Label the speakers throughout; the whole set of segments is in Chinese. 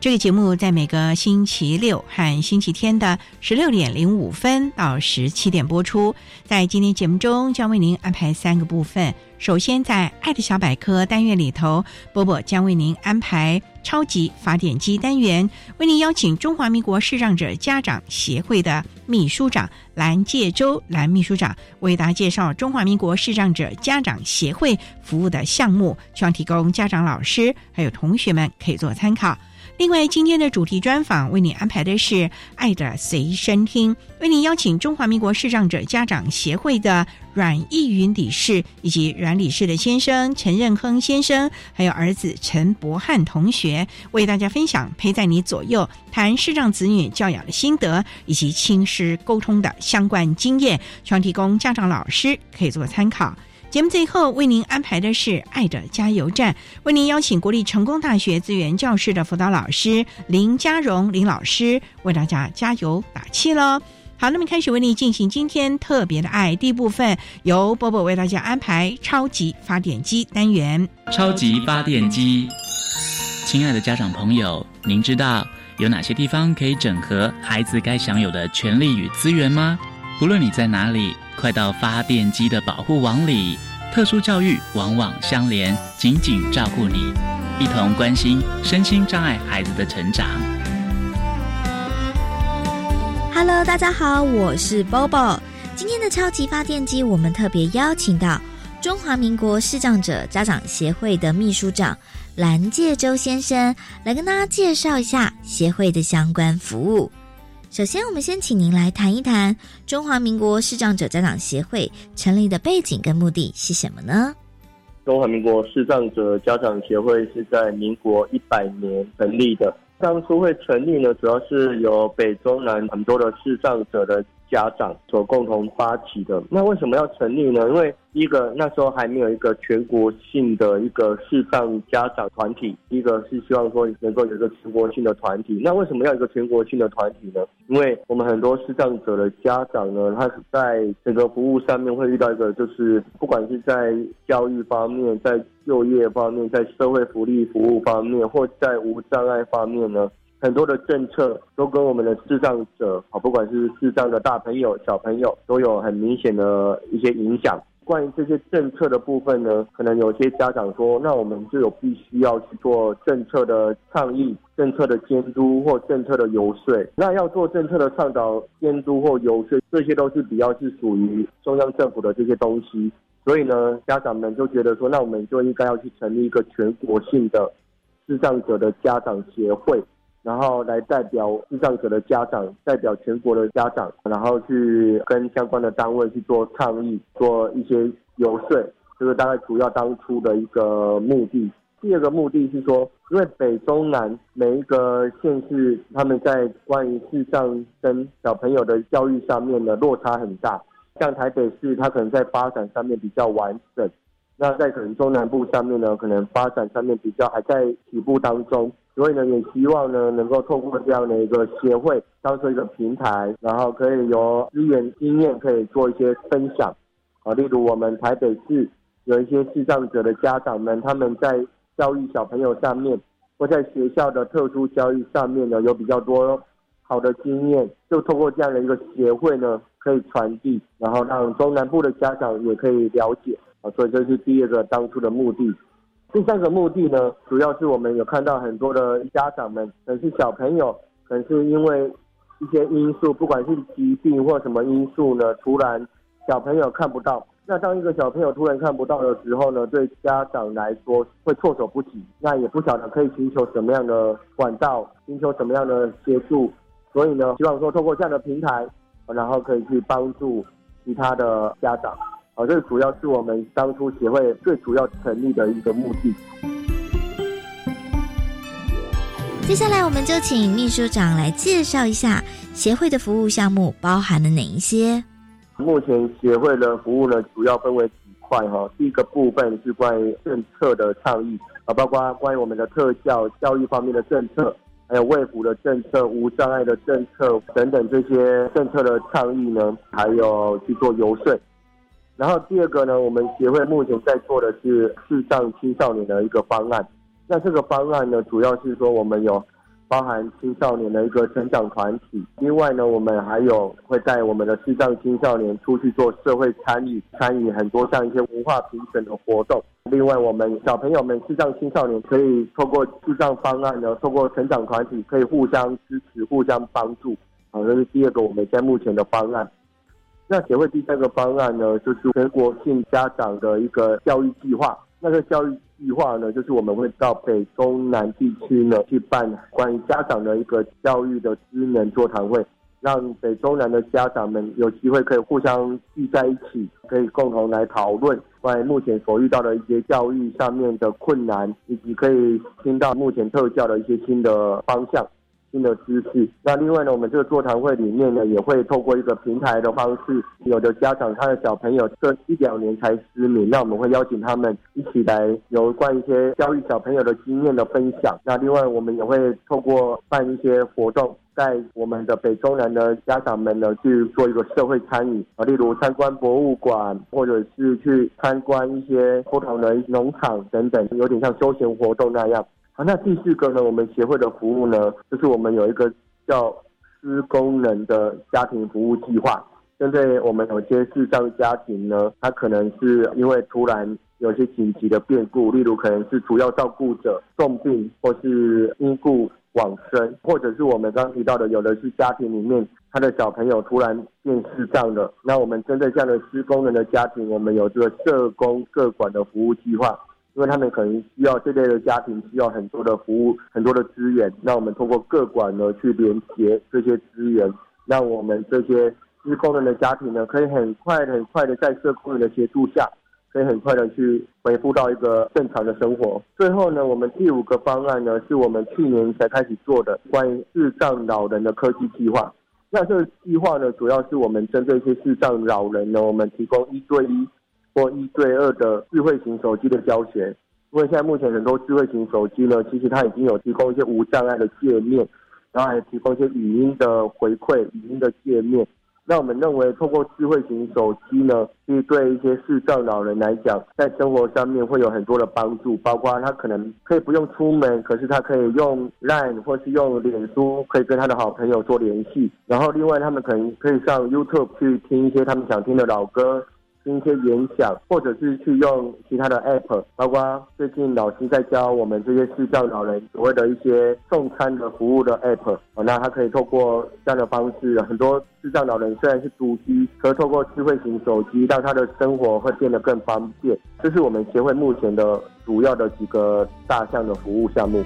Speaker 1: 这个节目在每个星期六和星期天的十六点零五分到十七点播出。在今天节目中，将为您安排三个部分。首先，在“爱的小百科”单元里头，波波将为您安排“超级发电机”单元，为您邀请中华民国视障者家长协会的秘书长蓝介洲蓝秘书长为大家介绍中华民国视障者家长协会服务的项目，希望提供家长、老师还有同学们可以做参考。另外，今天的主题专访为你安排的是“爱的随身听”，为您邀请中华民国视障者家长协会的阮义云理事以及阮理事的先生陈任亨先生，还有儿子陈博汉同学，为大家分享陪在你左右谈视障子女教养的心得以及亲师沟通的相关经验，希望提供家长、老师可以做参考。节目最后为您安排的是“爱的加油站”，为您邀请国立成功大学资源教室的辅导老师林家荣林老师为大家加油打气喽。好，那么开始为您进行今天特别的爱第一部分，由波波为大家安排超级发电机单元。
Speaker 2: 超级发电机，亲爱的家长朋友，您知道有哪些地方可以整合孩子该享有的权利与资源吗？不论你在哪里。快到发电机的保护网里，特殊教育网网相连，紧紧照顾你，一同关心身心障碍孩子的成长。
Speaker 3: Hello，大家好，我是 Bobo。今天的超级发电机，我们特别邀请到中华民国视障者家长协会的秘书长蓝介洲先生，来跟大家介绍一下协会的相关服务。首先，我们先请您来谈一谈中华民国视障者家长协会成立的背景跟目的是什么呢？
Speaker 4: 中华民国视障者家长协会是在民国一百年成立的。当初会成立呢，主要是由北中南很多的视障者的。家长所共同发起的，那为什么要成立呢？因为一个那时候还没有一个全国性的一个视障家长团体，一个是希望说能够有一个全国性的团体。那为什么要一个全国性的团体呢？因为我们很多视障者的家长呢，他在整个服务上面会遇到一个，就是不管是在教育方面、在就业方面、在社会福利服务方面，或在无障碍方面呢。很多的政策都跟我们的视障者，啊，不管是视障的大朋友、小朋友，都有很明显的一些影响。关于这些政策的部分呢，可能有些家长说，那我们就有必须要去做政策的倡议、政策的监督或政策的游说。那要做政策的倡导、监督或游说，这些都是比较是属于中央政府的这些东西。所以呢，家长们就觉得说，那我们就应该要去成立一个全国性的视障者的家长协会。然后来代表智障者的家长，代表全国的家长，然后去跟相关的单位去做倡议，做一些游说，这个大概主要当初的一个目的。第二个目的是说，因为北中南每一个县市，他们在关于智障生小朋友的教育上面的落差很大。像台北市，它可能在发展上面比较完整，那在可能中南部上面呢，可能发展上面比较还在起步当中。所以呢，也希望呢能够透过这样的一个协会，当做一个平台，然后可以有资源经验可以做一些分享。啊，例如我们台北市有一些视障者的家长们，他们在教育小朋友上面，或在学校的特殊教育上面呢，有比较多好的经验，就透过这样的一个协会呢，可以传递，然后让中南部的家长也可以了解。啊，所以这是第二个当初的目的。第三个目的呢，主要是我们有看到很多的家长们，可能是小朋友，可能是因为一些因素，不管是疾病或什么因素呢，突然小朋友看不到。那当一个小朋友突然看不到的时候呢，对家长来说会措手不及，那也不晓得可以寻求什么样的管道，寻求什么样的协助。所以呢，希望说透过这样的平台，然后可以去帮助其他的家长。啊，这主要是我们当初协会最主要成立的一个目的。
Speaker 3: 接下来，我们就请秘书长来介绍一下协会的服务项目包含了哪一些。
Speaker 4: 目前协会的服务呢，主要分为几块哈。第一个部分是关于政策的倡议啊，包括关于我们的特教教育方面的政策，还有卫福的政策、无障碍的政策等等这些政策的倡议呢，还有去做游说。然后第二个呢，我们协会目前在做的是视障青少年的一个方案。那这个方案呢，主要是说我们有包含青少年的一个成长团体。另外呢，我们还有会带我们的视障青少年出去做社会参与，参与很多像一些文化评审的活动。另外，我们小朋友们视障青少年可以透过视障方案呢，透过成长团体可以互相支持、互相帮助。好，这是第二个我们在目前的方案。那协会第三个方案呢，就是全国性家长的一个教育计划。那个教育计划呢，就是我们会到北中南地区呢去办关于家长的一个教育的资源座谈会，让北中南的家长们有机会可以互相聚在一起，可以共同来讨论关于目前所遇到的一些教育上面的困难，以及可以听到目前特教的一些新的方向。新的知识。那另外呢，我们这个座谈会里面呢，也会透过一个平台的方式，有的家长他的小朋友这一两年才失明，那我们会邀请他们一起来有关一些教育小朋友的经验的分享。那另外我们也会透过办一些活动，在我们的北中南的家长们呢去做一个社会参与啊，例如参观博物馆，或者是去参观一些不同的农场等等，有点像休闲活动那样。那第四个呢？我们协会的服务呢，就是我们有一个叫施功能的家庭服务计划。针对我们有些视障家庭呢，他可能是因为突然有些紧急的变故，例如可能是主要照顾者重病，或是因故往生，或者是我们刚提到的，有的是家庭里面他的小朋友突然变视障了。那我们针对这样的施功能的家庭，我们有这个社工各管的服务计划。因为他们可能需要这类的家庭需要很多的服务、很多的资源，那我们通过各管呢去连接这些资源，让我们这些失功能的家庭呢，可以很快很快的在社工员的协助下，可以很快的去恢复到一个正常的生活。最后呢，我们第五个方案呢，是我们去年才开始做的关于智障老人的科技计划。那这个计划呢，主要是我们针对一些视障老人呢，我们提供一对一。或一对二的智慧型手机的教学，因为现在目前很多智慧型手机呢，其实它已经有提供一些无障碍的界面，然后还提供一些语音的回馈、语音的界面。那我们认为，透过智慧型手机呢，去对一些视障老人来讲，在生活上面会有很多的帮助，包括他可能可以不用出门，可是他可以用 Line 或是用脸书，可以跟他的好朋友做联系。然后另外，他们可能可以上 YouTube 去听一些他们想听的老歌。听一些演讲，或者是去用其他的 app，包括最近老师在教我们这些视障老人所谓的一些送餐的服务的 app，那他可以透过这样的方式，很多视障老人虽然是独居，可透过智慧型手机，让他的生活会变得更方便。这是我们协会目前的主要的几个大项的服务项目。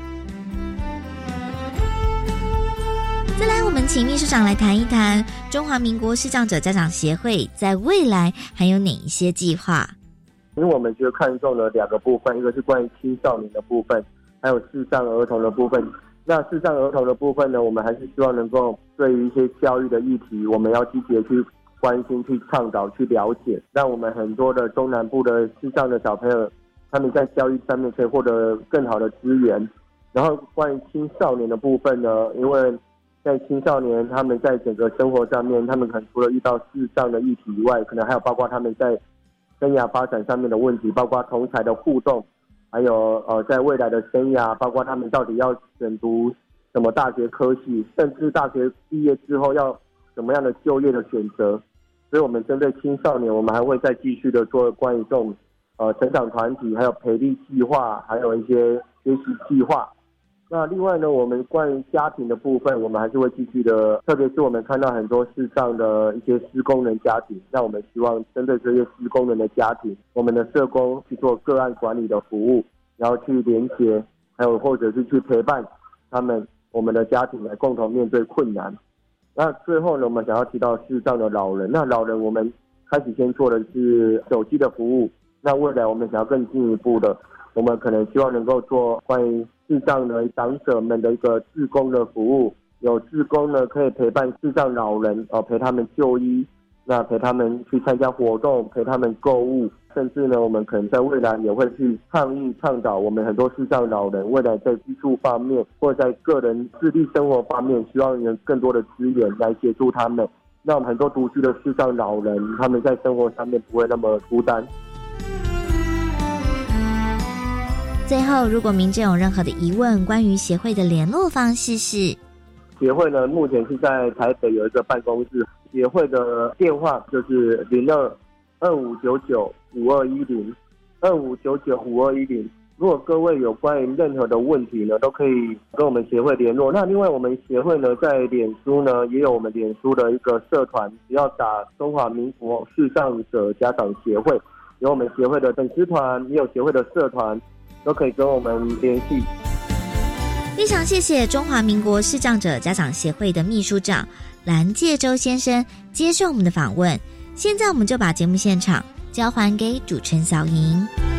Speaker 3: 再来，我们请秘书长来谈一谈中华民国视障者家长协会在未来还有哪一些计划？
Speaker 4: 因为我们就看中了两个部分，一个是关于青少年的部分，还有视障儿童的部分。那视障儿童的部分呢，我们还是希望能够对于一些教育的议题，我们要积极的去关心、去倡导、去了解，让我们很多的中南部的视障的小朋友，他们在教育上面可以获得更好的资源。然后关于青少年的部分呢，因为在青少年他们在整个生活上面，他们可能除了遇到智障的议题以外，可能还有包括他们在生涯发展上面的问题，包括同才的互动，还有呃在未来的生涯，包括他们到底要选读什么大学科系，甚至大学毕业之后要什么样的就业的选择。所以，我们针对青少年，我们还会再继续的做关于这种呃成长团体，还有培力计划，还有一些学习计划。那另外呢，我们关于家庭的部分，我们还是会继续的，特别是我们看到很多视障的一些施工人家庭，那我们希望针对这些施工人的家庭，我们的社工去做个案管理的服务，然后去连接，还有或者是去陪伴他们，我们的家庭来共同面对困难。那最后呢，我们想要提到视障的老人，那老人我们开始先做的是手机的服务，那未来我们想要更进一步的，我们可能希望能够做关于。智障的长者们的一个志工的服务，有志工呢可以陪伴智障老人，哦陪他们就医，那陪他们去参加活动，陪他们购物，甚至呢我们可能在未来也会去倡议倡导我们很多智障老人未来在居住方面或者在个人自立生活方面，希望有更多的资源来协助他们，让很多独居的智障老人他们在生活上面不会那么孤单。
Speaker 3: 最后，如果民众有任何的疑问，关于协会的联络方式是：
Speaker 4: 协会呢目前是在台北有一个办公室，协会的电话就是零二二五九九五二一零二五九九五二一零。如果各位有关于任何的问题呢，都可以跟我们协会联络。那另外，我们协会呢在脸书呢也有我们脸书的一个社团，只要打中华民国视障者家长协会，有我们协会的粉丝团，也有协会的社团。都可以跟我们联系。
Speaker 3: 非常谢谢中华民国视障者家长协会的秘书长蓝介洲先生接受我们的访问。现在我们就把节目现场交还给主持人小莹。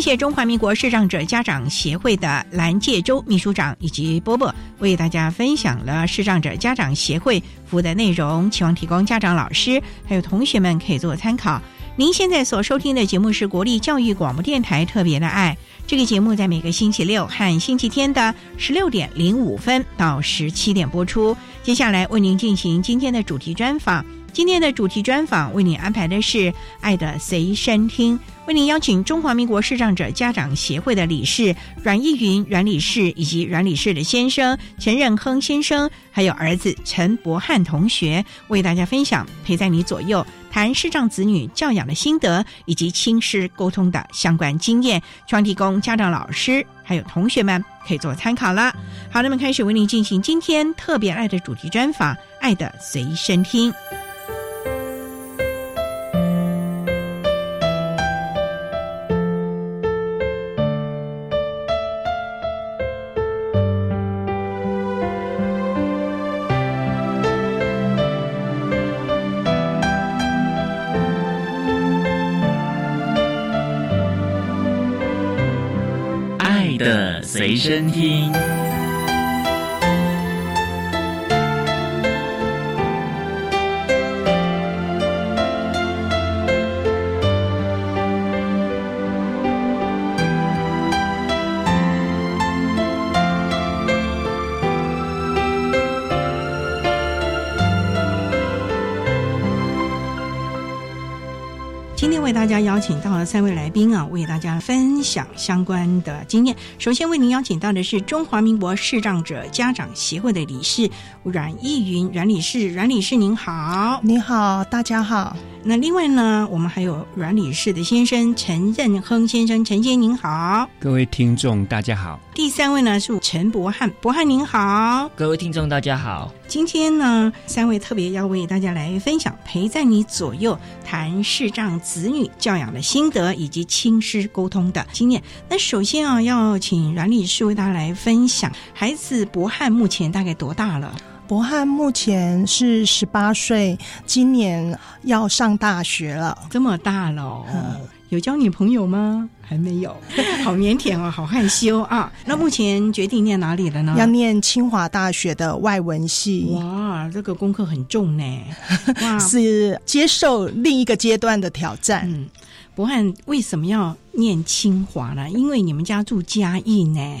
Speaker 1: 谢谢中华民国视障者家长协会的蓝介洲秘书长以及波波为大家分享了视障者家长协会服务的内容，希望提供家长、老师还有同学们可以做参考。您现在所收听的节目是国立教育广播电台特别的爱，这个节目在每个星期六和星期天的十六点零五分到十七点播出。接下来为您进行今天的主题专访。今天的主题专访为您安排的是《爱的随身听》，为您邀请中华民国视障者家长协会的理事阮义云阮理事以及阮理事的先生陈任亨先生，还有儿子陈博汉同学，为大家分享陪在你左右谈视障子女教养的心得以及亲师沟通的相关经验，希望提供家长、老师还有同学们可以做参考了。好，那么开始为您进行今天特别爱的主题专访，《爱的随身听》。
Speaker 2: 随身听。家邀请到了三位来宾啊，为大家分享相关的经验。首先为您邀请到的是中华民国视障者家长协会的理事阮义云阮理事，阮理事您好，
Speaker 5: 你好，大家好。
Speaker 1: 那另外呢，我们还有阮理事的先生陈任亨先生，陈先生您好，
Speaker 6: 各位听众大家好。
Speaker 1: 第三位呢是陈博汉，博汉您好，
Speaker 7: 各位听众大家好。
Speaker 1: 今天呢，三位特别要为大家来分享陪在你左右谈视障子女教养的心得以及亲师沟通的经验。那首先啊，要请阮理事为大家来分享，孩子博汉目前大概多大了？
Speaker 5: 博翰目前是十八岁，今年要上大学了，
Speaker 1: 这么大了。有交女朋友吗？还没有，好腼腆哦，好害羞啊。那目前决定念哪里了呢？
Speaker 5: 要念清华大学的外文系。
Speaker 1: 哇，这个功课很重呢。
Speaker 5: 哇，是接受另一个阶段的挑战。
Speaker 1: 嗯，博翰为什么要念清华呢？因为你们家住嘉义呢，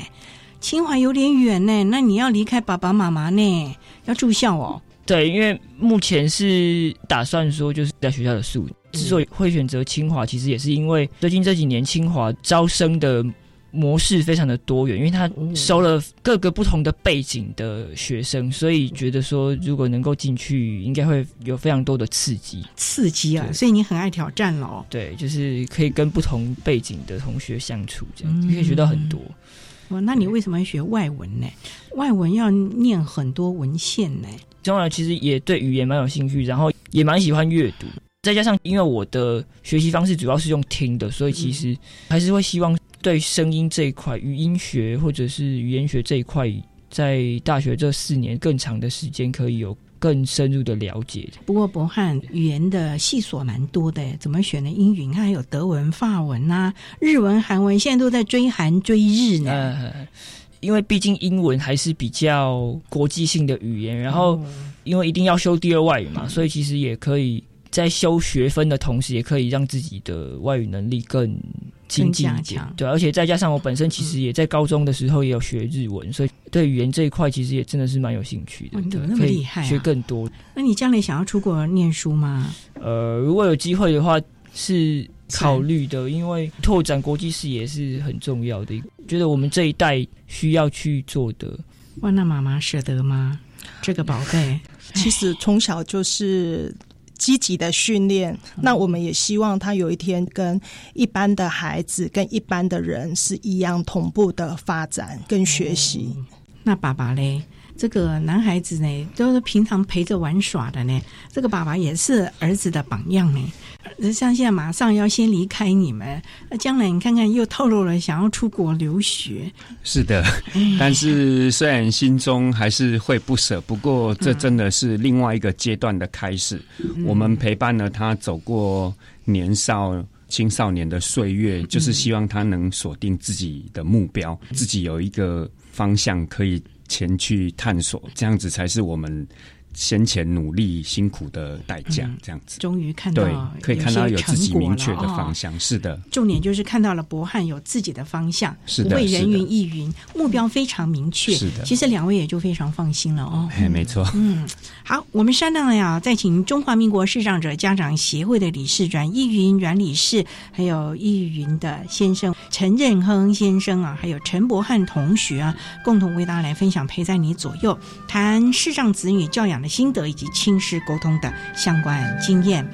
Speaker 1: 清华有点远呢。那你要离开爸爸妈妈呢，要住校哦。
Speaker 8: 对，因为目前是打算说，就是在学校的宿。之所以会选择清华，其实也是因为最近这几年清华招生的模式非常的多元，因为他收了各个不同的背景的学生，所以觉得说如果能够进去，应该会有非常多的刺激。
Speaker 1: 刺激啊！所以你很爱挑战喽？
Speaker 8: 对，就是可以跟不同背景的同学相处，这样可以学到很多。
Speaker 1: 哇，那你为什么要学外文呢？外文要念很多文献呢？
Speaker 8: 将来其实也对语言蛮有兴趣，然后也蛮喜欢阅读，再加上因为我的学习方式主要是用听的，所以其实还是会希望对声音这一块、语音学或者是语言学这一块，在大学这四年更长的时间可以有更深入的了解。
Speaker 1: 不过博汉语言的细所蛮多的，怎么选的英语？看还有德文、法文啊，日文、韩文，现在都在追韩追日呢。
Speaker 8: 因为毕竟英文还是比较国际性的语言，然后因为一定要修第二外语嘛，所以其实也可以在修学分的同时，也可以让自己的外语能力更精进一点。对，而且再加上我本身其实也在高中的时候也有学日文，所以对语言这一块其实也真的是蛮有兴趣的。
Speaker 1: 怎么那么厉害？
Speaker 8: 学更多。
Speaker 1: 那你将来想要出国念书吗？
Speaker 8: 呃，如果有机会的话，是。考虑的，因为拓展国际视野是很重要的，觉得我们这一代需要去做的。
Speaker 1: 哇，那妈妈舍得吗？这个宝贝，
Speaker 5: 其实从小就是积极的训练，那我们也希望他有一天跟一般的孩子、跟一般的人是一样同步的发展跟学习。
Speaker 1: 那爸爸呢？这个男孩子呢，都是平常陪着玩耍的呢。这个爸爸也是儿子的榜样呢。像现在马上要先离开你们，那将来你看看又透露了想要出国留学。
Speaker 6: 是的，但是虽然心中还是会不舍，不过这真的是另外一个阶段的开始。我们陪伴了他走过年少青少年的岁月，就是希望他能锁定自己的目标，自己有一个方向可以。前去探索，这样子才是我们。先前努力辛苦的代价，这样子，
Speaker 1: 终于看到，
Speaker 6: 可以看到有自己明确的方向。是的，
Speaker 1: 重点就是看到了博汉有自己的方向，
Speaker 6: 是
Speaker 1: 不会人云亦云，目标非常明确。
Speaker 6: 是的，
Speaker 1: 其实两位也就非常放心了哦。
Speaker 6: 哎，没错。
Speaker 1: 嗯，好，我们商量了呀，再请中华民国视障者家长协会的理事阮义云阮理事，还有义云的先生陈任亨先生啊，还有陈博汉同学啊，共同为大家来分享陪在你左右，谈视障子女教养。的心得以及亲师沟通的相关经验。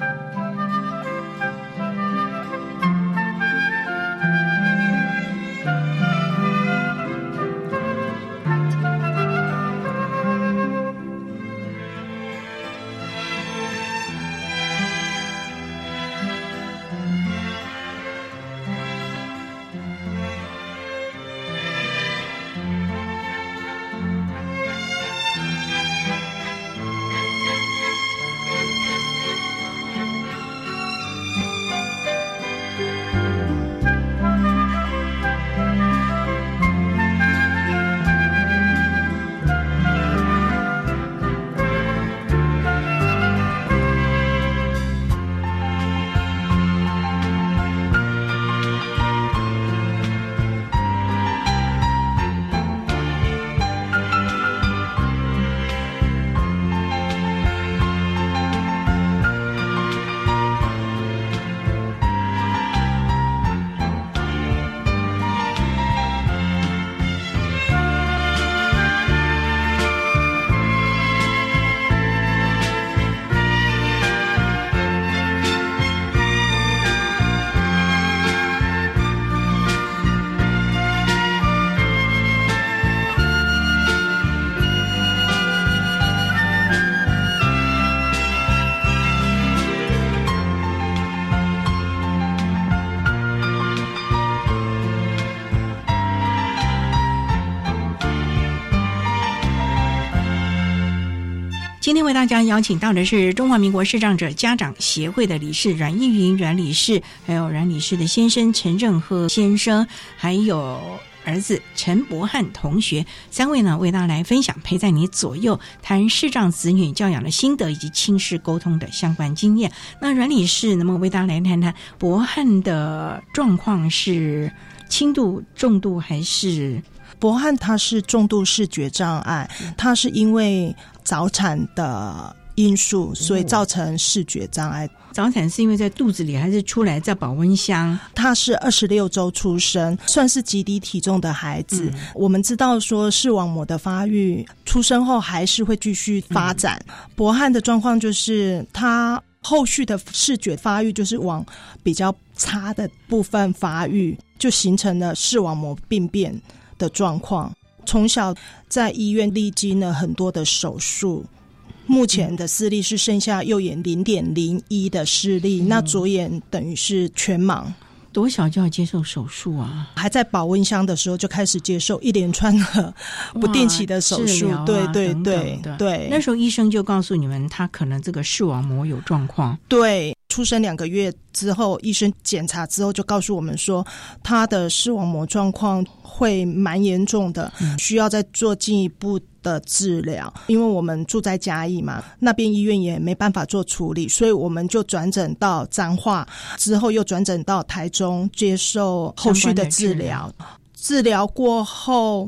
Speaker 1: 今天为大家邀请到的是中华民国视障者家长协会的理事阮义云阮理事，还有阮理事的先生陈正和先生，还有儿子陈博汉同学，三位呢为大家来分享陪在你左右，谈视障子女教养的心得以及亲视沟通的相关经验。那阮理事能不能为大家来谈谈博汉的状况是轻度、重度还是？
Speaker 5: 博汉他是重度视觉障碍，他是因为早产的因素，所以造成视觉障碍。
Speaker 1: 早产是因为在肚子里，还是出来在保温箱？
Speaker 5: 他是二十六周出生，算是极低体重的孩子。我们知道说视网膜的发育，出生后还是会继续发展。博汉的状况就是他后续的视觉发育就是往比较差的部分发育，就形成了视网膜病变。的状况，从小在医院历经了很多的手术，目前的视力是剩下右眼零点零一的视力，那左眼等于是全盲。
Speaker 1: 多小就要接受手术啊？
Speaker 5: 还在保温箱的时候就开始接受一连串的不定期的手术，对对对对。
Speaker 1: 那时候医生就告诉你们，他可能这个视网膜有状况。
Speaker 5: 对，出生两个月之后，医生检查之后就告诉我们说，他的视网膜状况。会蛮严重的，需要再做进一步的治疗。因为我们住在嘉义嘛，那边医院也没办法做处理，所以我们就转诊到彰化，之后又转诊到台中接受后续的治疗。治疗过后，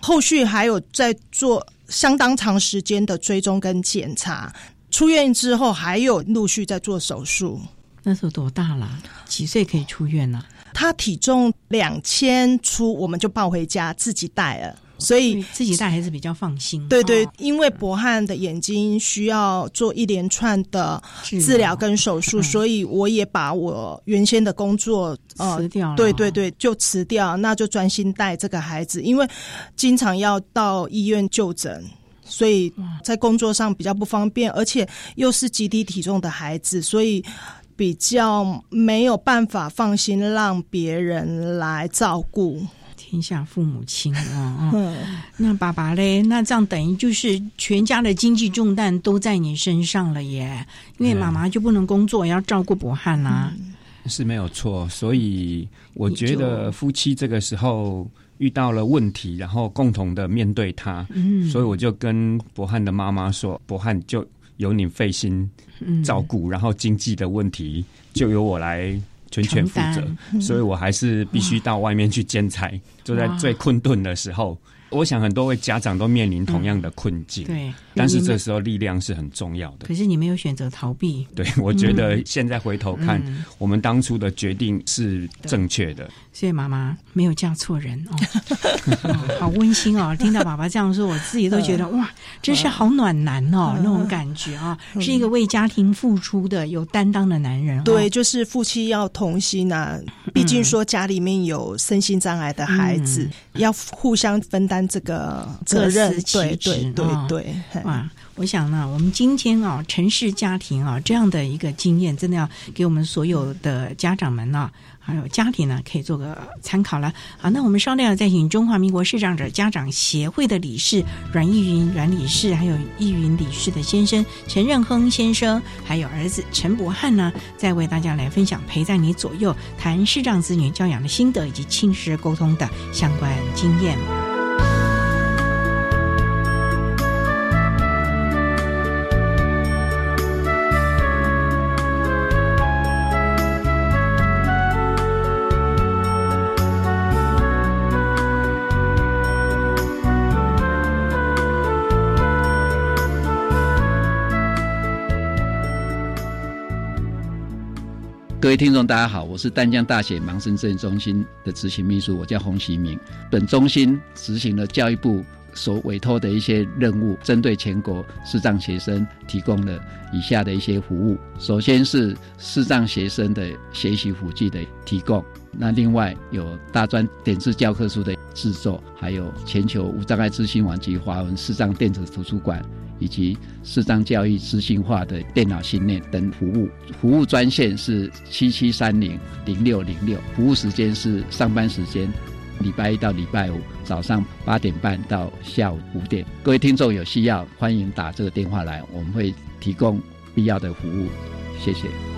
Speaker 5: 后续还有在做相当长时间的追踪跟检查。出院之后，还有陆续在做手术。
Speaker 1: 那时候多大了？几岁可以出院呢？
Speaker 5: 他体重两千出，我们就抱回家自己带了，所以
Speaker 1: 自己带还是比较放心。
Speaker 5: 对对，因为博汉的眼睛需要做一连串的治疗跟手术，所以我也把我原先的工作
Speaker 1: 辞掉了。
Speaker 5: 对对对，就辞掉，那就专心带这个孩子，因为经常要到医院就诊，所以在工作上比较不方便，而且又是极低体重的孩子，所以。比较没有办法放心让别人来照顾，
Speaker 1: 天下父母亲啊！那爸爸嘞？那这样等于就是全家的经济重担都在你身上了耶，因为妈妈就不能工作，要照顾博汉呐。
Speaker 6: 是没有错，所以我觉得夫妻这个时候遇到了问题，然后共同的面对它。嗯，所以我就跟博汉的妈妈说：“博汉就。”由你费心照顾，然后经济的问题就由我来全权负责，所以我还是必须到外面去兼差，就在最困顿的时候。我想很多位家长都面临同样的困境，
Speaker 1: 对，
Speaker 6: 但是这时候力量是很重要的。
Speaker 1: 可是你没有选择逃避，
Speaker 6: 对我觉得现在回头看，我们当初的决定是正确的。
Speaker 1: 所以妈妈没有嫁错人 哦，好温馨哦！听到爸爸这样说，我自己都觉得哇，真是好暖男哦，那种感觉啊，是一个为家庭付出的有担当的男人。
Speaker 5: 对，就是夫妻要同心啊，毕竟说家里面有身心障碍的孩子，要互相分担。这个责任，对对对对，
Speaker 1: 哇！我想呢，我们今天啊，城市家庭啊，这样的一个经验，真的要给我们所有的家长们呢。还有家庭呢，可以做个参考了。好，那我们稍后要再请中华民国视障者家长协会的理事阮义云阮理事，还有义云理事的先生陈任亨先生，还有儿子陈博翰呢，再为大家来分享陪在你左右，谈视障子女教养的心得以及亲子沟通的相关经验。
Speaker 9: 各位听众，大家好，我是淡江大学盲生治疗中心的执行秘书，我叫洪习明。本中心执行了教育部所委托的一些任务，针对全国视障学生提供了以下的一些服务。首先是视障学生的学习辅具的提供，那另外有大专点字教科书的制作，还有全球无障碍资讯网及华文视障电子图书馆。以及视障教育资讯化的电脑训练等服务，服务专线是七七三零零六零六，服务时间是上班时间礼拜一到礼拜五早上八点半到下午五点。各位听众有需要，欢迎打这个电话来，我们会提供必要的服务。谢谢。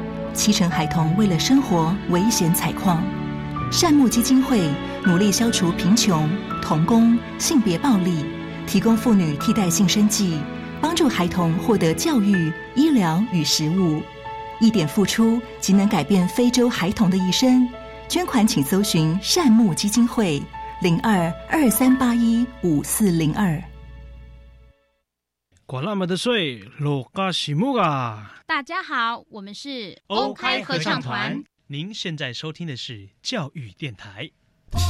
Speaker 10: 七成孩童为了生活危险采矿，善牧基金会努力消除贫穷、童工、性别暴力，提供妇女替代性生计，帮助孩童获得教育、医疗与食物。一点付出即能改变非洲孩童的一生。捐款请搜寻善牧基金会零二二三八一五四零二。
Speaker 11: 管那么的水，落嘎西木啊！
Speaker 12: 大家好，我们是
Speaker 11: OK 合唱团。您现在收听的是教育电台。
Speaker 1: 中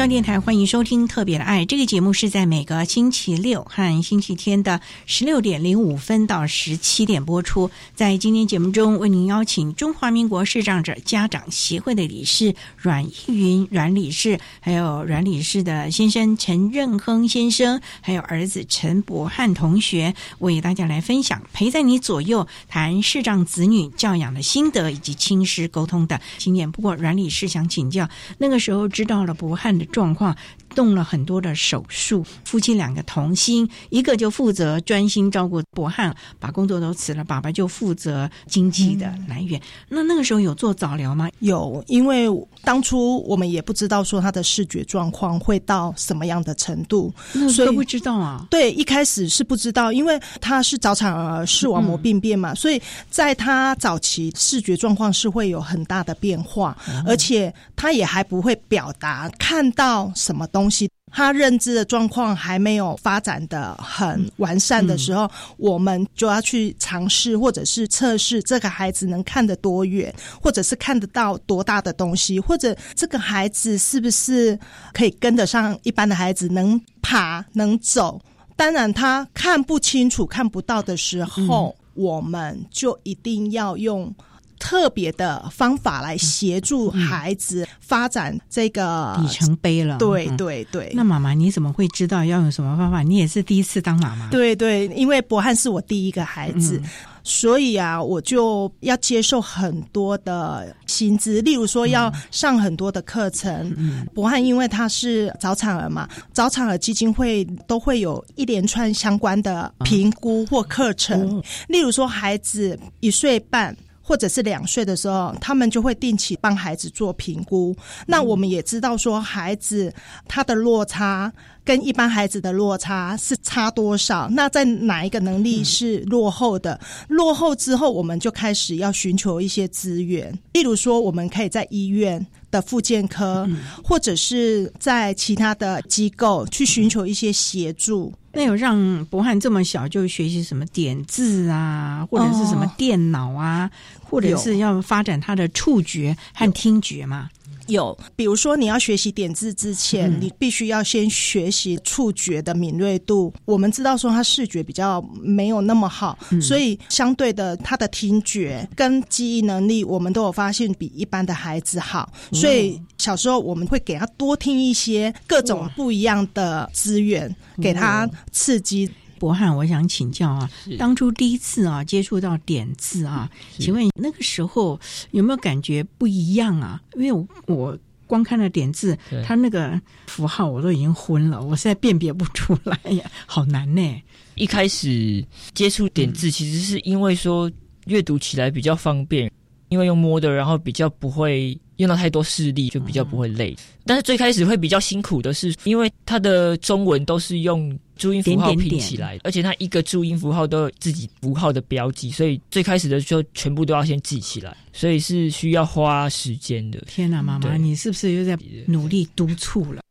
Speaker 1: 央电台欢迎收听《特别的爱》这个节目，是在每个星期六和星期天的十六点零五分到十七点播出。在今天节目中，为您邀请中华民国视障者家长协会的理事阮逸云阮理事，还有阮理事的先生陈任亨先生，还有儿子陈博汉同学，为大家来分享陪在你左右谈视障子女教养的心得以及亲师沟通的经验。不过，阮理事想请教，那个时候知道了博汉的。状况动了很多的手术，夫妻两个同心，一个就负责专心照顾博汉，把工作都辞了，爸爸就负责经济的来源。那那个时候有做早疗吗？
Speaker 5: 有，因为当初我们也不知道说他的视觉状况会到什么样的程度，
Speaker 1: 所以都不知道啊。
Speaker 5: 对，一开始是不知道，因为他是早产儿视网膜病变嘛，所以在他早期视觉状况是会有很大的变化，而且他也还不会表达看到什么东西，他认知的状况还没有发展的很完善的时候，我们就要去尝试或者是测试这个孩子能看得多远，或者是看得到多大的东西，或者这个孩子是不是可以跟得上一般的孩子，能爬能走。当然，他看不清楚、看不到的时候，我们就一定要用。特别的方法来协助孩子发展这个
Speaker 1: 里程碑了。
Speaker 5: 对对对。
Speaker 1: 那妈妈你怎么会知道要用什么方法？你也是第一次当妈妈。
Speaker 5: 对对，因为博汉是我第一个孩子，所以啊，我就要接受很多的薪资，例如说要上很多的课程。博汉因为他是早产儿嘛，早产儿基金会都会有一连串相关的评估或课程，例如说孩子一岁半。或者是两岁的时候，他们就会定期帮孩子做评估。那我们也知道说，孩子他的落差。跟一般孩子的落差是差多少？那在哪一个能力是落后的？落后之后，我们就开始要寻求一些资源，例如说，我们可以在医院的复健科，或者是在其他的机构去寻求一些协助。
Speaker 1: 那有让博翰这么小就学习什么点字啊，或者是什么电脑啊，或者是要发展他的触觉和听觉吗？
Speaker 5: 有，比如说你要学习点字之前，你必须要先学习触觉的敏锐度。我们知道说他视觉比较没有那么好，所以相对的他的听觉跟记忆能力，我们都有发现比一般的孩子好。所以小时候我们会给他多听一些各种不一样的资源，给他刺激。
Speaker 1: 博翰，我想请教啊，当初第一次啊接触到点字啊，请问那个时候有没有感觉不一样啊？因为我我光看了点字，它那个符号我都已经昏了，我现在辨别不出来呀，好难呢。
Speaker 8: 一开始接触点字，其实是因为说阅读起来比较方便，因为用摸的，然后比较不会用到太多视力，就比较不会累。但是最开始会比较辛苦的是，因为它的中文都是用。注音符号拼起来，而且它一个注音符号都有自己符号的标记，所以最开始的时候全部都要先记起来，所以是需要花时间的。
Speaker 1: 天哪，妈妈，你是不是又在努力督促了？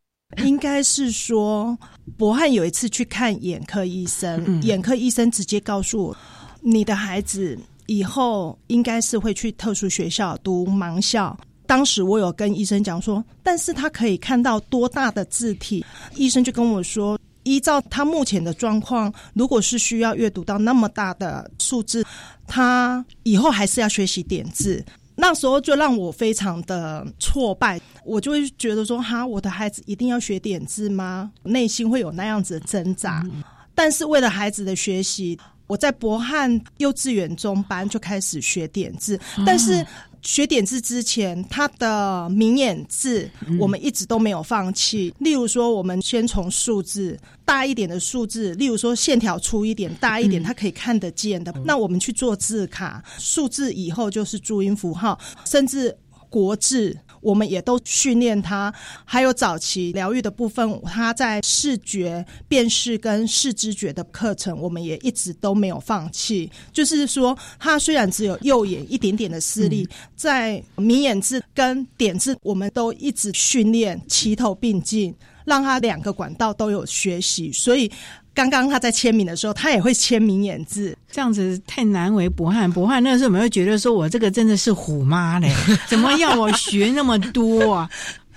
Speaker 5: 应该是说，博汉有一次去看眼科医生，眼科医生直接告诉我，你的孩子以后应该是会去特殊学校读盲校。当时我有跟医生讲说，但是他可以看到多大的字体？医生就跟我说。依照他目前的状况，如果是需要阅读到那么大的数字，他以后还是要学习点字。那时候就让我非常的挫败，我就会觉得说：哈，我的孩子一定要学点字吗？内心会有那样子的挣扎。但是为了孩子的学习，我在博汉幼稚园中班就开始学点字，但是。学点字之前，他的明眼字我们一直都没有放弃。例如说，我们先从数字大一点的数字，例如说线条粗一点、大一点，它可以看得见的，那我们去做字卡。数字以后就是注音符号，甚至国字。我们也都训练他，还有早期疗愈的部分，他在视觉辨识跟视知觉的课程，我们也一直都没有放弃。就是说，他虽然只有右眼一点点的视力，在明眼字跟点字，我们都一直训练齐头并进，让他两个管道都有学习，所以。刚刚他在签名的时候，他也会签名演字，
Speaker 1: 这样子太难为博汉。博汉那时候有没有觉得说，我这个真的是虎妈嘞？怎么要我学那么多啊？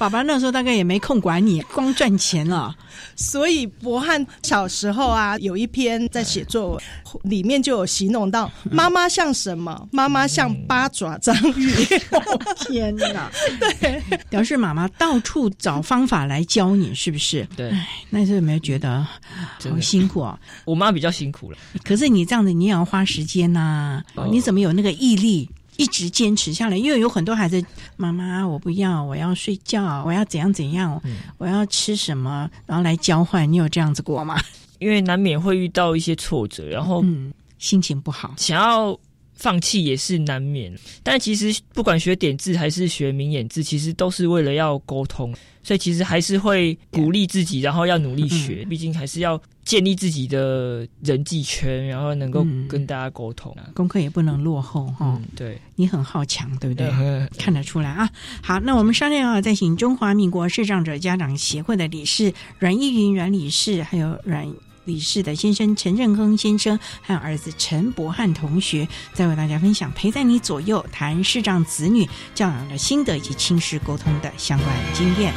Speaker 1: 爸爸那时候大概也没空管你，光赚钱了。
Speaker 5: 所以博汉小时候啊，有一篇在写作文，里面就有形容到妈妈像什么？妈妈像八爪章鱼。
Speaker 1: 天哪！
Speaker 5: 对，
Speaker 1: 表示妈妈到处找方法来教你，是不是？
Speaker 8: 对。
Speaker 1: 那时候有没有觉得好辛苦啊？
Speaker 8: 我妈比较辛苦了。
Speaker 1: 可是你这样子，你也要花时间呐。你怎么有那个毅力？一直坚持下来，因为有很多孩子，妈妈我不要，我要睡觉，我要怎样怎样，我要吃什么，然后来交换。你有这样子过吗？
Speaker 8: 因为难免会遇到一些挫折，然后
Speaker 1: 心情不好，
Speaker 8: 想要放弃也是难免。但其实不管学点字还是学明眼字，其实都是为了要沟通，所以其实还是会鼓励自己，然后要努力学，毕竟还是要。建立自己的人际圈，然后能够跟大家沟通，
Speaker 1: 功课也不能落后哈。
Speaker 8: 对，
Speaker 1: 你很好强，对不对？看得出来啊。好，那我们商量啊，再请中华民国视障者家长协会的理事阮义云阮理事，还有阮李氏的先生陈振亨先生，和儿子陈博汉同学，再为大家分享陪在你左右谈视障子女教养的心得以及亲子沟通的相关经验。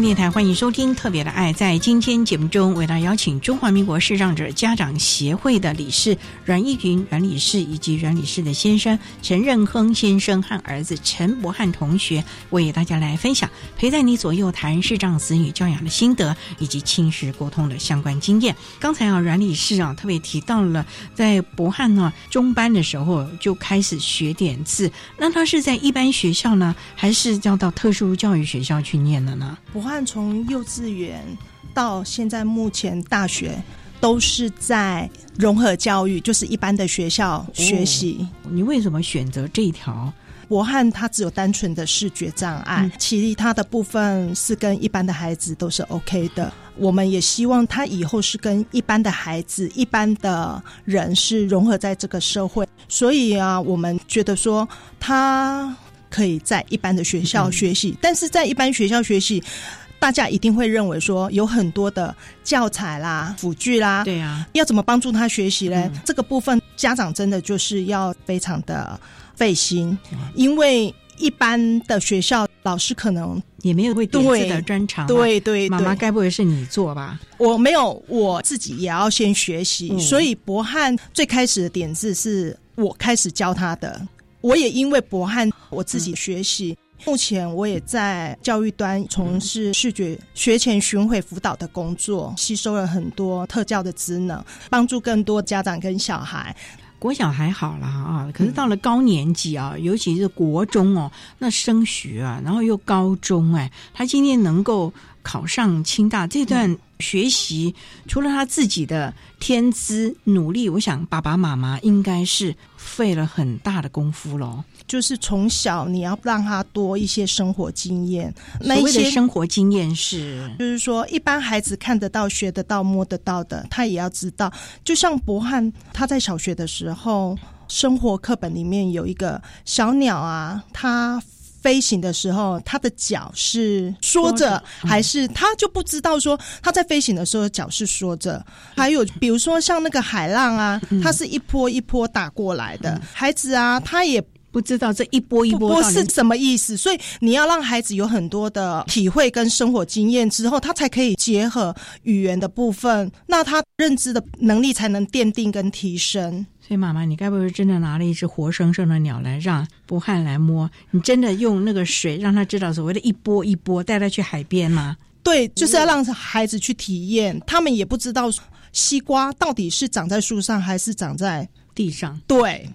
Speaker 1: 电台欢迎收听《特别的爱》。在今天节目中，为大家邀请中华民国视障者家长协会的理事阮义云阮理事以及阮理事的先生陈任亨先生和儿子陈博汉同学，为大家来分享陪在你左右谈视障子女教养的心得以及亲师沟通的相关经验。刚才啊，阮理事啊特别提到了，在博汉呢中班的时候就开始学点字，那他是在一般学校呢，还是要到特殊教育学校去念的呢？
Speaker 5: 博汉从幼稚园到现在目前大学都是在融合教育，就是一般的学校学习。
Speaker 1: 你为什么选择这一条？
Speaker 5: 博汉他只有单纯的视觉障碍，其他的部分是跟一般的孩子都是 OK 的。我们也希望他以后是跟一般的孩子、一般的人是融合在这个社会。所以啊，我们觉得说他。可以在一般的学校学习，但是在一般学校学习，大家一定会认为说有很多的教材啦、辅具啦，
Speaker 1: 对啊，
Speaker 5: 要怎么帮助他学习呢？这个部分家长真的就是要非常的费心，因为一般的学校老师可能
Speaker 1: 也没有会点字的专长，
Speaker 5: 对对，
Speaker 1: 妈妈该不会是你做吧？
Speaker 5: 我没有，我自己也要先学习，所以博翰最开始的点字是我开始教他的。我也因为博汉，我自己学习。目前我也在教育端从事视觉学前巡回辅导的工作，吸收了很多特教的职能，帮助更多家长跟小孩。
Speaker 1: 国小还好了啊，可是到了高年级啊，尤其是国中哦，那升学啊，然后又高中哎，他今天能够考上清大，这段学习除了他自己的天资努力，我想爸爸妈妈应该是。费了很大的功夫喽，
Speaker 5: 就是从小你要让他多一些生活经验。
Speaker 1: 那一些生活经验是，
Speaker 5: 就是说一般孩子看得到、学得到、摸得到的，他也要知道。就像博汉他在小学的时候，生活课本里面有一个小鸟啊，它。飞行的时候，他的脚是缩着，还是他就不知道说他在飞行的时候脚是缩着？还有比如说像那个海浪啊，它是一波一波打过来的，孩子啊，他也
Speaker 1: 不知道这一波一波
Speaker 5: 是什么意思，所以你要让孩子有很多的体会跟生活经验之后，他才可以结合语言的部分，那他认知的能力才能奠定跟提升。
Speaker 1: 所以妈妈，你该不会真的拿了一只活生生的鸟来让博汉来摸？你真的用那个水让他知道所谓的一波一波，带他去海边吗？
Speaker 5: 对，就是要让孩子去体验。他们也不知道西瓜到底是长在树上还是长在
Speaker 1: 地上。
Speaker 5: 对，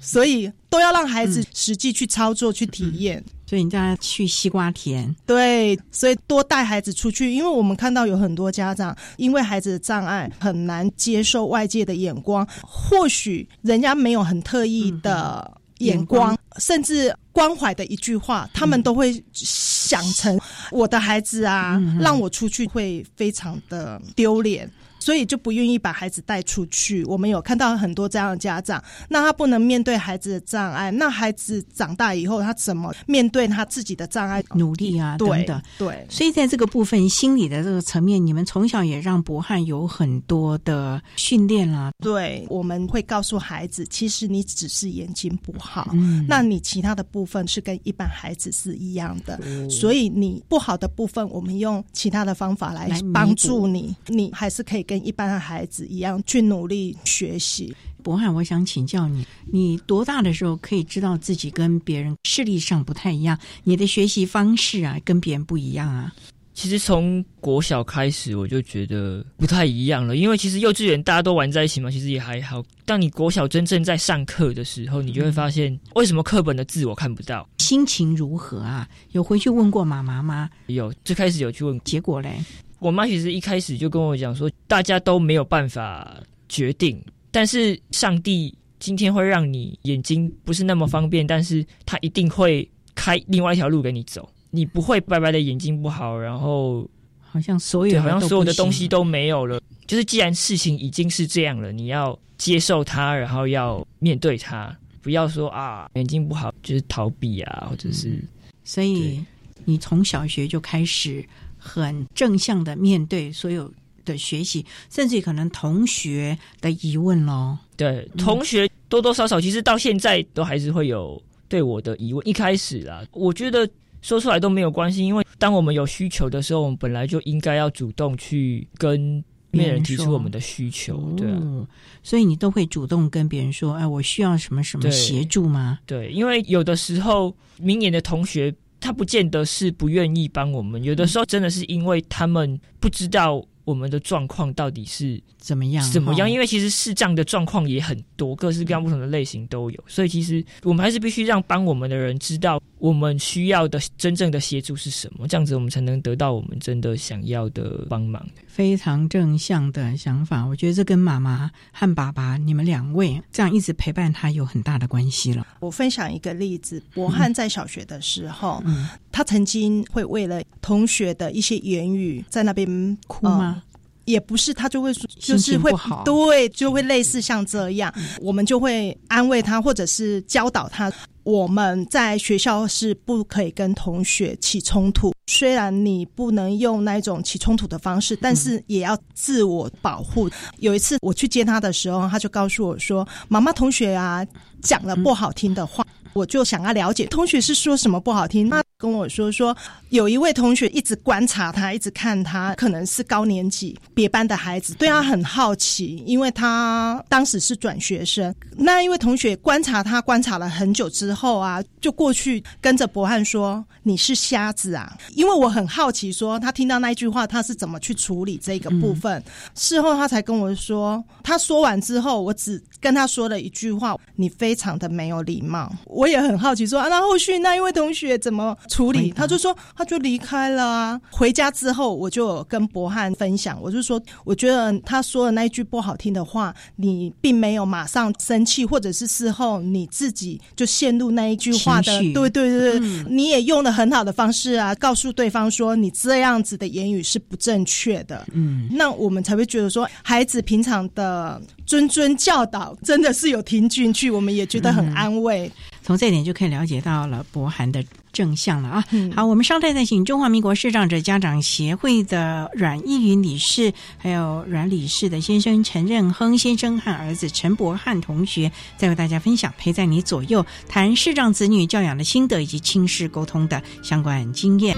Speaker 5: 所以都要让孩子实际去操作、去体验。
Speaker 1: 所以你叫去西瓜田，
Speaker 5: 对，所以多带孩子出去，因为我们看到有很多家长因为孩子的障碍很难接受外界的眼光，或许人家没有很特意的眼光，甚至关怀的一句话，他们都会想成我的孩子啊，让我出去会非常的丢脸。所以就不愿意把孩子带出去。我们有看到很多这样的家长，那他不能面对孩子的障碍，那孩子长大以后他怎么面对他自己的障碍？
Speaker 1: 努力啊，等等。
Speaker 5: 对，
Speaker 1: 所以在这个部分心理的这个层面，你们从小也让博汉有很多的训练啦。
Speaker 5: 对，我们会告诉孩子，其实你只是眼睛不好，那你其他的部分是跟一般孩子是一样的。所以你不好的部分，我们用其他的方法来帮助你，你还是可以跟。跟一般的孩子一样去努力学习。
Speaker 1: 博翰，我想请教你，你多大的时候可以知道自己跟别人视力上不太一样？你的学习方式啊，跟别人不一样啊？
Speaker 8: 其实从国小开始，我就觉得不太一样了。因为其实幼稚园大家都玩在一起嘛，其实也还好。当你国小真正在上课的时候，你就会发现，为什么课本的字我看不到？
Speaker 1: 心情如何啊？有回去问过妈妈吗？
Speaker 8: 有，最开始有去问，
Speaker 1: 结果嘞？
Speaker 8: 我妈其实一开始就跟我讲说，大家都没有办法决定，但是上帝今天会让你眼睛不是那么方便，但是他一定会开另外一条路给你走，你不会白白的眼睛不好，然后
Speaker 1: 好像所有
Speaker 8: 好像所有的东西都没有了。就是既然事情已经是这样了，你要接受它，然后要面对它，不要说啊眼睛不好就是逃避啊，或者是。
Speaker 1: 所以你从小学就开始。很正向的面对所有的学习，甚至可能同学的疑问咯。
Speaker 8: 对，同学多多少少其实到现在都还是会有对我的疑问。一开始啊，我觉得说出来都没有关系，因为当我们有需求的时候，我们本来就应该要主动去跟别人提出我们的需求，对啊。
Speaker 1: 所以你都会主动跟别人说：“哎，我需要什么什么协助吗？”
Speaker 8: 对，因为有的时候明年的同学他不见得是不愿意帮我们，有的时候真的是因为他们不知道。我们的状况到底是
Speaker 1: 怎么样？
Speaker 8: 怎么样？因为其实视障的状况也很多，各式各样不同的类型都有，所以其实我们还是必须让帮我们的人知道我们需要的真正的协助是什么，这样子我们才能得到我们真的想要的帮忙。
Speaker 1: 非常正向的想法，我觉得这跟妈妈和爸爸你们两位这样一直陪伴他有很大的关系了。
Speaker 5: 我分享一个例子，博汉在小学的时候，他曾经会为了同学的一些言语在那边
Speaker 1: 哭吗？
Speaker 5: 也不是，他就会说，就是会对，就会类似像这样，我们就会安慰他，或者是教导他。我们在学校是不可以跟同学起冲突，虽然你不能用那种起冲突的方式，但是也要自我保护。有一次我去接他的时候，他就告诉我说：“妈妈，同学啊，讲了不好听的话。”我就想要了解同学是说什么不好听。他跟我说说，有一位同学一直观察他，一直看他，可能是高年级别班的孩子，对他很好奇，因为他当时是转学生。那一位同学观察他，观察了很久之后啊，就过去跟着博汉说：“你是瞎子啊！”因为我很好奇，说他听到那句话，他是怎么去处理这个部分。事后他才跟我说，他说完之后，我只跟他说了一句话：“你非常的没有礼貌。”。我也很好奇，说啊，那后续那一位同学怎么处理？他就说，他就离开了啊。回家之后，我就跟博汉分享，我就说，我觉得他说的那一句不好听的话，你并没有马上生气，或者是事后你自己就陷入那一句话的，对对对，你也用了很好的方式啊，告诉对方说你这样子的言语是不正确的。嗯，那我们才会觉得说，孩子平常的谆谆教导真的是有听进去，我们也觉得很安慰。
Speaker 1: 从这点就可以了解到了博涵的正向了啊！好，我们稍待再请中华民国视障者家长协会的阮义云理事，还有阮理事的先生陈任亨先生和儿子陈博翰同学，再为大家分享陪在你左右，谈视障子女教养的心得以及亲师沟通的相关经验。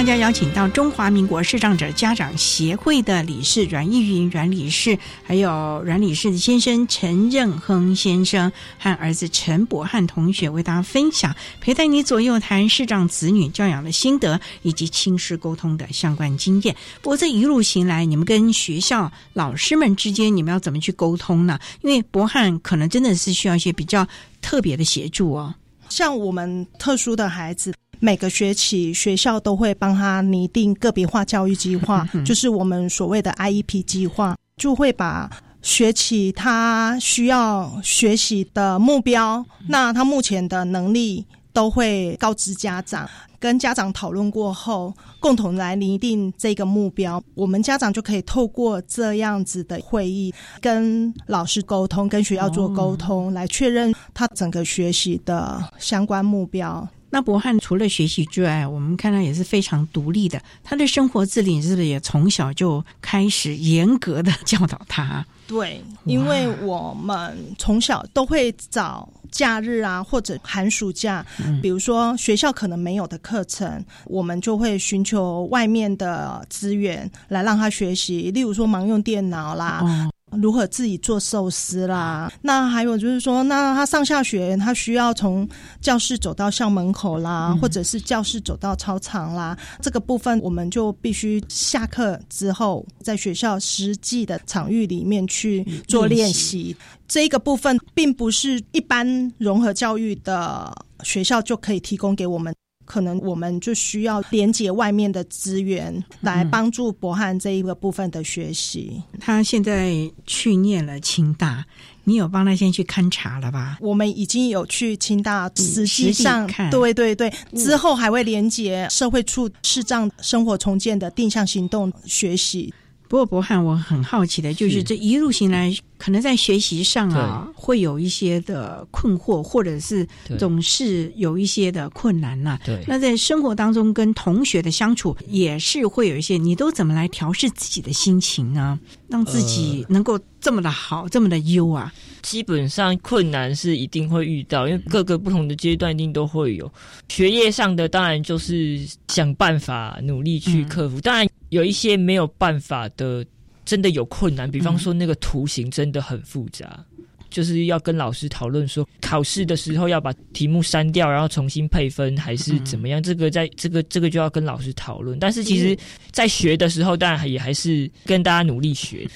Speaker 1: 大家邀请到中华民国视障者家长协会的理事阮义云阮理事，还有阮理事的先生陈任亨先生和儿子陈博汉同学，为大家分享陪在你左右谈视障子女教养的心得以及亲师沟通的相关经验。不过这一路行来，你们跟学校老师们之间，你们要怎么去沟通呢？因为博汉可能真的是需要一些比较特别的协助哦。
Speaker 5: 像我们特殊的孩子，每个学期学校都会帮他拟定个别化教育计划，就是我们所谓的 IEP 计划，就会把学期他需要学习的目标，那他目前的能力都会告知家长。跟家长讨论过后，共同来拟定这个目标，我们家长就可以透过这样子的会议，跟老师沟通，跟学校做沟通，来确认他整个学习的相关目标。
Speaker 1: 那博翰除了学习之外，我们看他也是非常独立的，他的生活自理是不是也从小就开始严格的教导他？
Speaker 5: 对，因为我们从小都会找假日啊，或者寒暑假，比如说学校可能没有的课程，我们就会寻求外面的资源来让他学习，例如说盲用电脑啦。如何自己做寿司啦？那还有就是说，那他上下学，他需要从教室走到校门口啦，或者是教室走到操场啦，这个部分我们就必须下课之后，在学校实际的场域里面去做练习。这一个部分并不是一般融合教育的学校就可以提供给我们。可能我们就需要连接外面的资源来帮助博汉这一个部分的学习。
Speaker 1: 他现在去念了清大，你有帮他先去勘察了吧？
Speaker 5: 我们已经有去清大，实际上
Speaker 1: 看，
Speaker 5: 对对对，之后还会连接社会处视障生活重建的定向行动学习。
Speaker 1: 不过博汉，我很好奇的就是这一路行来，可能在学习上啊，会有一些的困惑，或者是总是有一些的困难呐。
Speaker 8: 对，
Speaker 1: 那在生活当中跟同学的相处，也是会有一些，你都怎么来调试自己的心情呢？让自己能够这么的好，这么的优啊？
Speaker 8: 基本上困难是一定会遇到，因为各个不同的阶段一定都会有。学业上的当然就是想办法努力去克服，当然。有一些没有办法的，真的有困难。比方说，那个图形真的很复杂，就是要跟老师讨论说，考试的时候要把题目删掉，然后重新配分，还是怎么样？这个在这个这个就要跟老师讨论。但是其实，在学的时候，当然也还是跟大家努力学。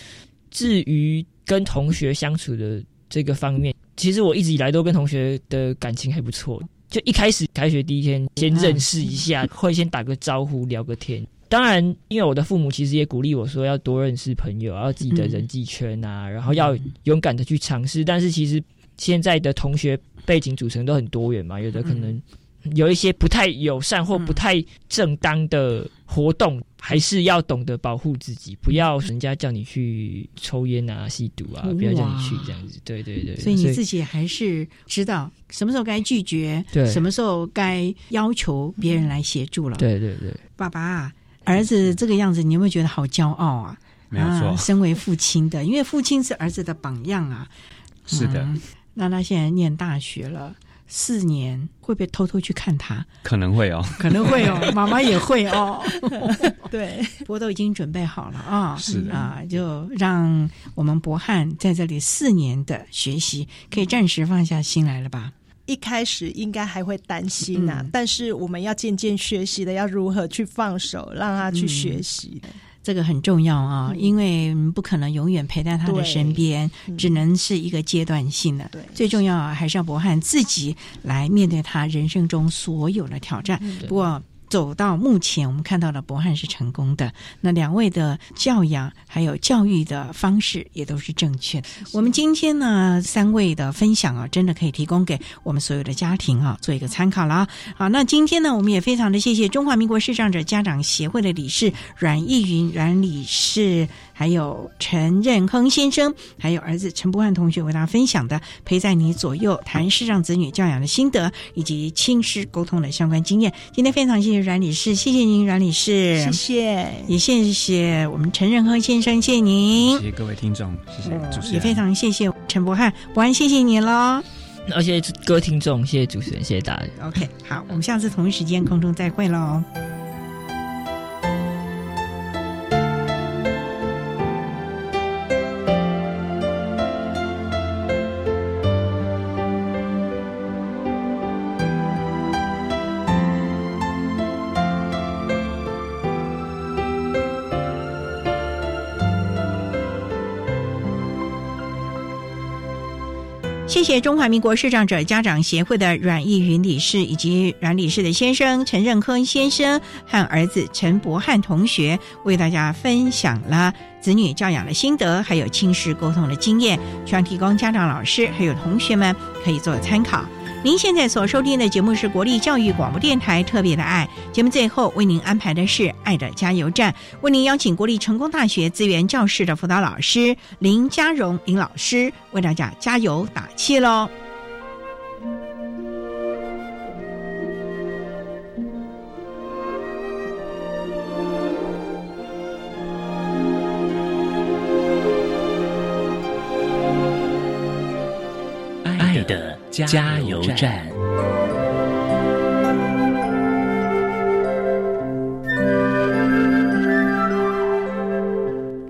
Speaker 8: 至于跟同学相处的这个方面，其实我一直以来都跟同学的感情还不错。就一开始开学第一天，先认识一下，会先打个招呼，聊个天。当然，因为我的父母其实也鼓励我说要多认识朋友，要自己的人际圈啊，然后要勇敢的去尝试。但是其实现在的同学背景组成都很多元嘛，有的可能有一些不太友善或不太正当的活动，还是要懂得保护自己，不要人家叫你去抽烟啊、吸毒啊，不要叫你去这样子。对对对，
Speaker 1: 所以你自己还是知道什么时候该拒绝，
Speaker 8: 对，
Speaker 1: 什么时候该要求别人来协助了。
Speaker 8: 对对对，
Speaker 1: 爸爸。儿子这个样子，你有没有觉得好骄傲啊？
Speaker 6: 没有错，
Speaker 1: 身为父亲的，因为父亲是儿子的榜样啊。
Speaker 6: 是的，
Speaker 1: 那他现在念大学了，四年会不会偷偷去看他？
Speaker 6: 可能会哦，
Speaker 1: 可能会哦，妈妈也会哦。
Speaker 5: 对，
Speaker 1: 我都已经准备好了啊。
Speaker 6: 是的
Speaker 1: 啊，就让我们博汉在这里四年的学习，可以暂时放下心来了吧。
Speaker 5: 一开始应该还会担心呐，但是我们要渐渐学习的，要如何去放手，让他去学习，
Speaker 1: 这个很重要啊，因为不可能永远陪在他的身边，只能是一个阶段性的。
Speaker 5: 对，
Speaker 1: 最重要还是要博汉自己来面对他人生中所有的挑战。不过。走到目前，我们看到的博汉是成功的。那两位的教养还有教育的方式也都是正确的。我们今天呢，三位的分享啊，真的可以提供给我们所有的家庭啊，做一个参考了啊。好，那今天呢，我们也非常的谢谢中华民国视障者家长协会的理事阮义云阮理事。还有陈任亨先生，还有儿子陈博汉同学为大家分享的陪在你左右谈视障子女教养的心得，以及亲师沟通的相关经验。今天非常谢谢阮理事，谢谢您，阮理事，
Speaker 5: 谢谢，
Speaker 1: 也谢谢我们陈仁亨先生，谢谢您，
Speaker 6: 谢谢各位听众，谢谢主持人，
Speaker 1: 也非常谢谢陈博翰，博翰，谢谢你喽，
Speaker 8: 而且各位听众，谢谢主持人，谢谢大家。
Speaker 1: OK，好，我们下次同一时间空中再会喽。中华民国视障者家长协会的阮义云理事以及阮理事的先生陈任坤先生和儿子陈博汉同学为大家分享了子女教养的心得，还有亲师沟通的经验，希望提供家长、老师还有同学们可以做参考。您现在所收听的节目是国立教育广播电台特别的爱节目，最后为您安排的是爱的加油站，为您邀请国立成功大学资源教室的辅导老师林家荣林老师为大家加油打气喽。
Speaker 2: 加油站。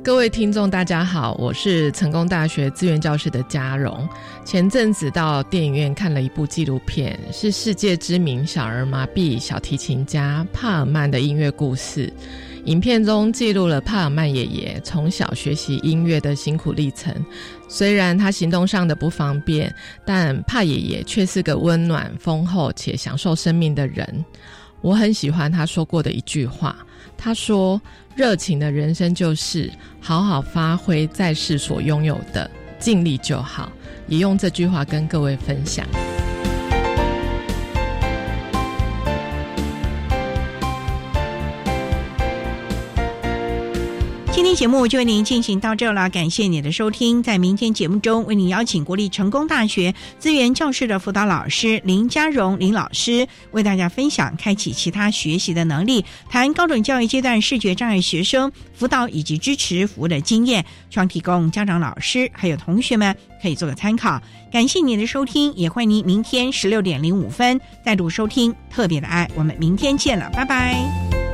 Speaker 13: 各位听众，大家好，我是成功大学资源教室的嘉荣。前阵子到电影院看了一部纪录片，是世界知名小儿麻痹小提琴家帕尔曼的音乐故事。影片中记录了帕尔曼爷爷从小学习音乐的辛苦历程。虽然他行动上的不方便，但帕爷爷却是个温暖、丰厚且享受生命的人。我很喜欢他说过的一句话，他说。热情的人生就是好好发挥在世所拥有的，尽力就好。也用这句话跟各位分享。
Speaker 1: 今天节目就为您进行到这了，感谢你的收听。在明天节目中，为您邀请国立成功大学资源教室的辅导老师林家荣林老师，为大家分享开启其他学习的能力，谈高等教育阶段视觉障碍学生辅导以及支持服务的经验，希望提供家长、老师还有同学们可以做个参考。感谢您的收听，也欢迎您明天十六点零五分再度收听特别的爱。我们明天见了，拜拜。